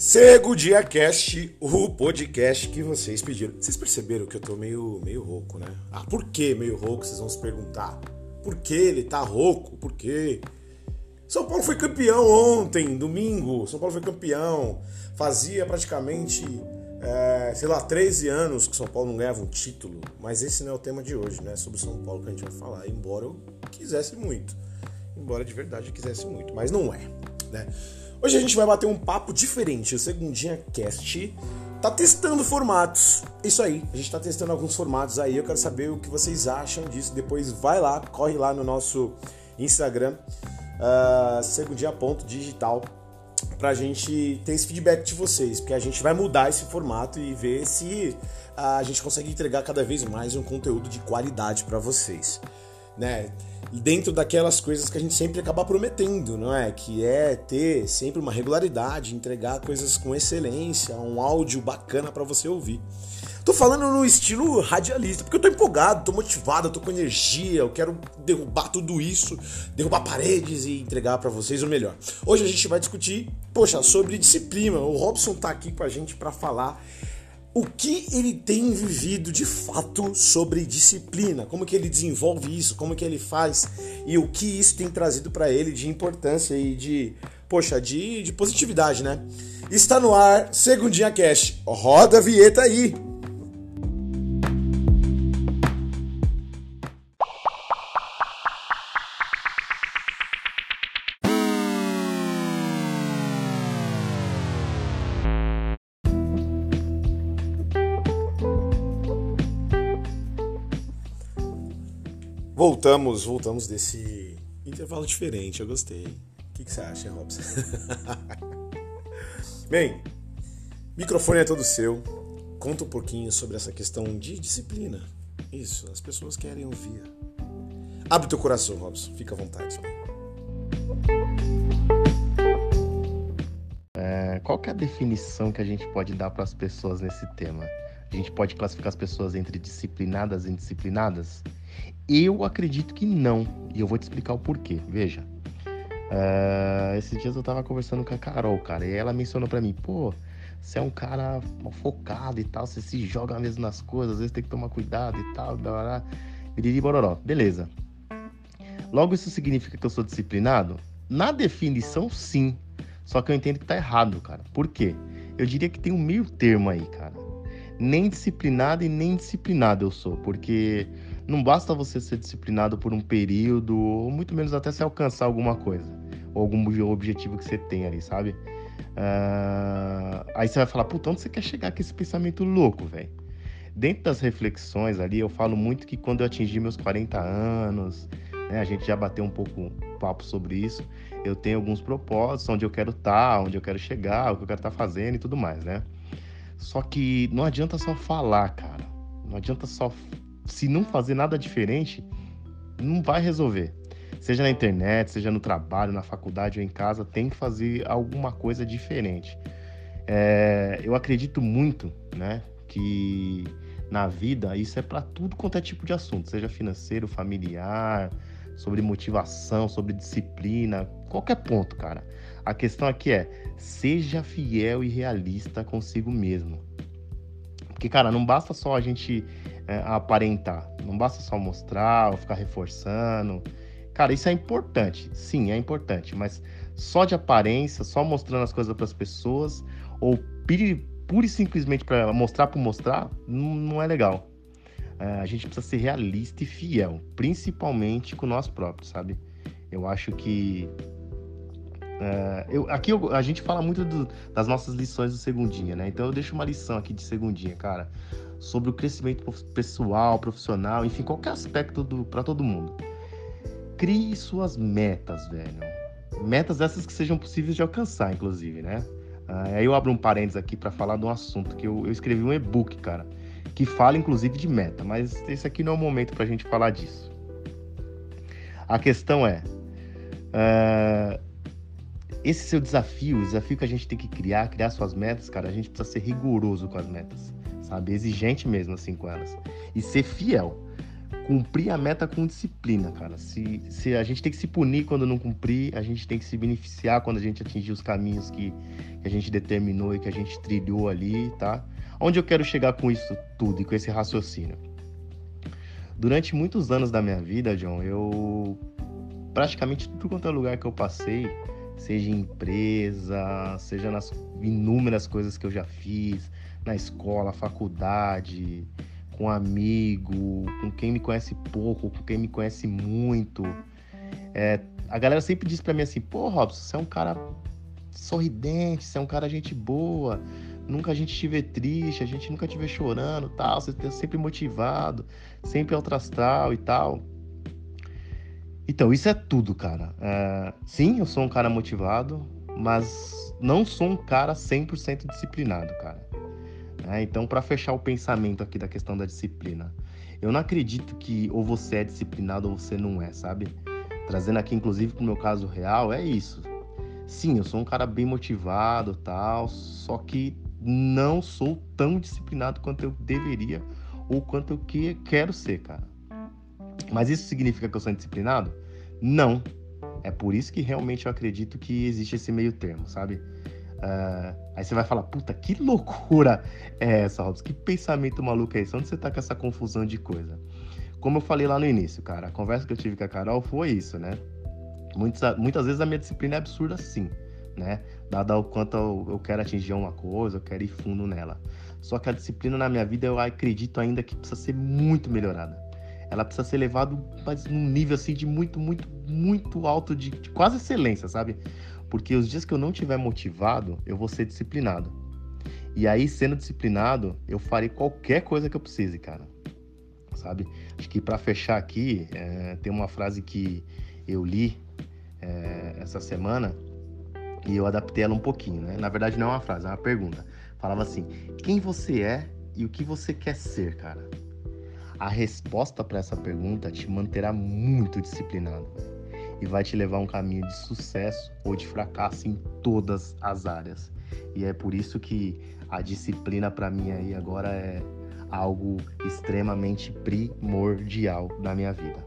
Cego Dia Cast, o podcast que vocês pediram. Vocês perceberam que eu tô meio, meio rouco, né? Ah, por que meio rouco? Vocês vão se perguntar. Por que ele tá rouco? Por quê? São Paulo foi campeão ontem, domingo. São Paulo foi campeão. Fazia praticamente, é, sei lá, 13 anos que São Paulo não ganhava um título. Mas esse não é o tema de hoje, né? Sobre São Paulo que a gente vai falar. Embora eu quisesse muito. Embora de verdade eu quisesse muito. Mas não é, né? Hoje a gente vai bater um papo diferente. O Segundinha Cast tá testando formatos. Isso aí, a gente tá testando alguns formatos aí. Eu quero saber o que vocês acham disso. Depois vai lá, corre lá no nosso Instagram, uh, segundinha.digital, pra gente ter esse feedback de vocês. Porque a gente vai mudar esse formato e ver se a gente consegue entregar cada vez mais um conteúdo de qualidade para vocês. Né? dentro daquelas coisas que a gente sempre acaba prometendo, não é? Que é ter sempre uma regularidade, entregar coisas com excelência, um áudio bacana para você ouvir. Tô falando no estilo radialista, porque eu tô empolgado, tô motivado, tô com energia, eu quero derrubar tudo isso, derrubar paredes e entregar para vocês o melhor. Hoje a gente vai discutir, poxa, sobre disciplina. O Robson tá aqui com a gente para falar o que ele tem vivido de fato sobre disciplina, como que ele desenvolve isso, como que ele faz e o que isso tem trazido para ele de importância e de, poxa, de, de positividade, né? Está no ar, Segundinha Cash. Roda a vinheta aí! Voltamos, voltamos desse intervalo diferente, eu gostei. O que, que você acha, Robson? Bem, microfone é todo seu. Conta um pouquinho sobre essa questão de disciplina. Isso, as pessoas querem ouvir. Abre teu coração, Robson, fica à vontade. É, qual é a definição que a gente pode dar para as pessoas nesse tema? A gente pode classificar as pessoas entre disciplinadas e indisciplinadas? Eu acredito que não. E eu vou te explicar o porquê. Veja. Uh, esses dias eu tava conversando com a Carol, cara, e ela mencionou para mim, pô, você é um cara focado e tal, você se joga mesmo nas coisas, às vezes tem que tomar cuidado e tal, blá, bororó. Beleza. Logo, isso significa que eu sou disciplinado? Na definição, sim. Só que eu entendo que tá errado, cara. Por quê? Eu diria que tem um meio termo aí, cara. Nem disciplinado e nem disciplinado eu sou, porque não basta você ser disciplinado por um período, ou muito menos até se alcançar alguma coisa, ou algum objetivo que você tem ali, sabe? Uh, aí você vai falar, puta, onde você quer chegar com esse pensamento louco, velho? Dentro das reflexões ali, eu falo muito que quando eu atingir meus 40 anos, né, a gente já bateu um pouco papo sobre isso, eu tenho alguns propósitos, onde eu quero estar, tá, onde eu quero chegar, o que eu quero estar tá fazendo e tudo mais, né? Só que não adianta só falar, cara. Não adianta só se não fazer nada diferente, não vai resolver. Seja na internet, seja no trabalho, na faculdade ou em casa, tem que fazer alguma coisa diferente. É, eu acredito muito, né, que na vida isso é para tudo quanto é tipo de assunto, seja financeiro, familiar, sobre motivação, sobre disciplina, qualquer ponto, cara. A questão aqui é: seja fiel e realista consigo mesmo. Porque, cara, não basta só a gente é, aparentar. Não basta só mostrar ou ficar reforçando. Cara, isso é importante. Sim, é importante. Mas só de aparência, só mostrando as coisas para as pessoas, ou pura e simplesmente para mostrar por mostrar, não, é legal. É, a gente precisa ser realista e fiel, principalmente com nós próprios, sabe? Eu acho que. É, eu, aqui eu, a gente fala muito do, das nossas lições do segundinha, né? Então eu deixo uma lição aqui de segundinha, cara sobre o crescimento pessoal, profissional, enfim, qualquer aspecto para todo mundo. Crie suas metas, velho. Metas essas que sejam possíveis de alcançar, inclusive, né? Ah, aí eu abro um parênteses aqui para falar de um assunto que eu, eu escrevi um e-book, cara, que fala inclusive de meta, mas esse aqui não é o momento para a gente falar disso. A questão é, uh, esse seu desafio, o desafio que a gente tem que criar, criar suas metas, cara, a gente precisa ser rigoroso com as metas sabe? Exigente mesmo, assim, com elas. E ser fiel. cumprir a meta com disciplina, cara. Se, se a gente tem que se punir quando não cumprir, a gente tem que se beneficiar quando a gente atingir os caminhos que, que a gente determinou e que a gente trilhou ali, tá? Onde eu quero chegar com isso tudo e com esse raciocínio? Durante muitos anos da minha vida, John, eu praticamente tudo quanto é lugar que eu passei, seja em empresa, seja nas inúmeras coisas que eu já fiz, na escola, faculdade, com amigo, com quem me conhece pouco, com quem me conhece muito. É, a galera sempre diz para mim assim: pô, Robson, você é um cara sorridente, você é um cara gente boa, nunca a gente te vê triste, a gente nunca te vê chorando, tal, você é sempre motivado, sempre alto astral e tal. Então, isso é tudo, cara. É, sim, eu sou um cara motivado, mas não sou um cara 100% disciplinado, cara. É, então, para fechar o pensamento aqui da questão da disciplina, eu não acredito que ou você é disciplinado ou você não é, sabe? Trazendo aqui, inclusive, pro meu caso real, é isso. Sim, eu sou um cara bem motivado, tal, só que não sou tão disciplinado quanto eu deveria ou quanto eu que, quero ser, cara. Mas isso significa que eu sou indisciplinado? Não. É por isso que realmente eu acredito que existe esse meio termo, sabe? Uh, aí você vai falar, puta, que loucura é essa, Robson? Que pensamento maluco é esse? Onde você tá com essa confusão de coisa? Como eu falei lá no início, cara, a conversa que eu tive com a Carol foi isso, né? Muitas, muitas vezes a minha disciplina é absurda sim, né? Dado o quanto eu, eu quero atingir uma coisa, eu quero ir fundo nela. Só que a disciplina na minha vida eu acredito ainda que precisa ser muito melhorada ela precisa ser levada mas num nível assim de muito, muito, muito alto de, de, quase excelência, sabe? Porque os dias que eu não tiver motivado, eu vou ser disciplinado. E aí, sendo disciplinado, eu farei qualquer coisa que eu precise, cara. Sabe? Acho que para fechar aqui, é, tem uma frase que eu li é, essa semana e eu adaptei ela um pouquinho, né? Na verdade, não é uma frase, é uma pergunta. Falava assim: quem você é e o que você quer ser, cara? A resposta para essa pergunta te manterá muito disciplinado e vai te levar a um caminho de sucesso ou de fracasso em todas as áreas. E é por isso que a disciplina para mim aí agora é algo extremamente primordial na minha vida.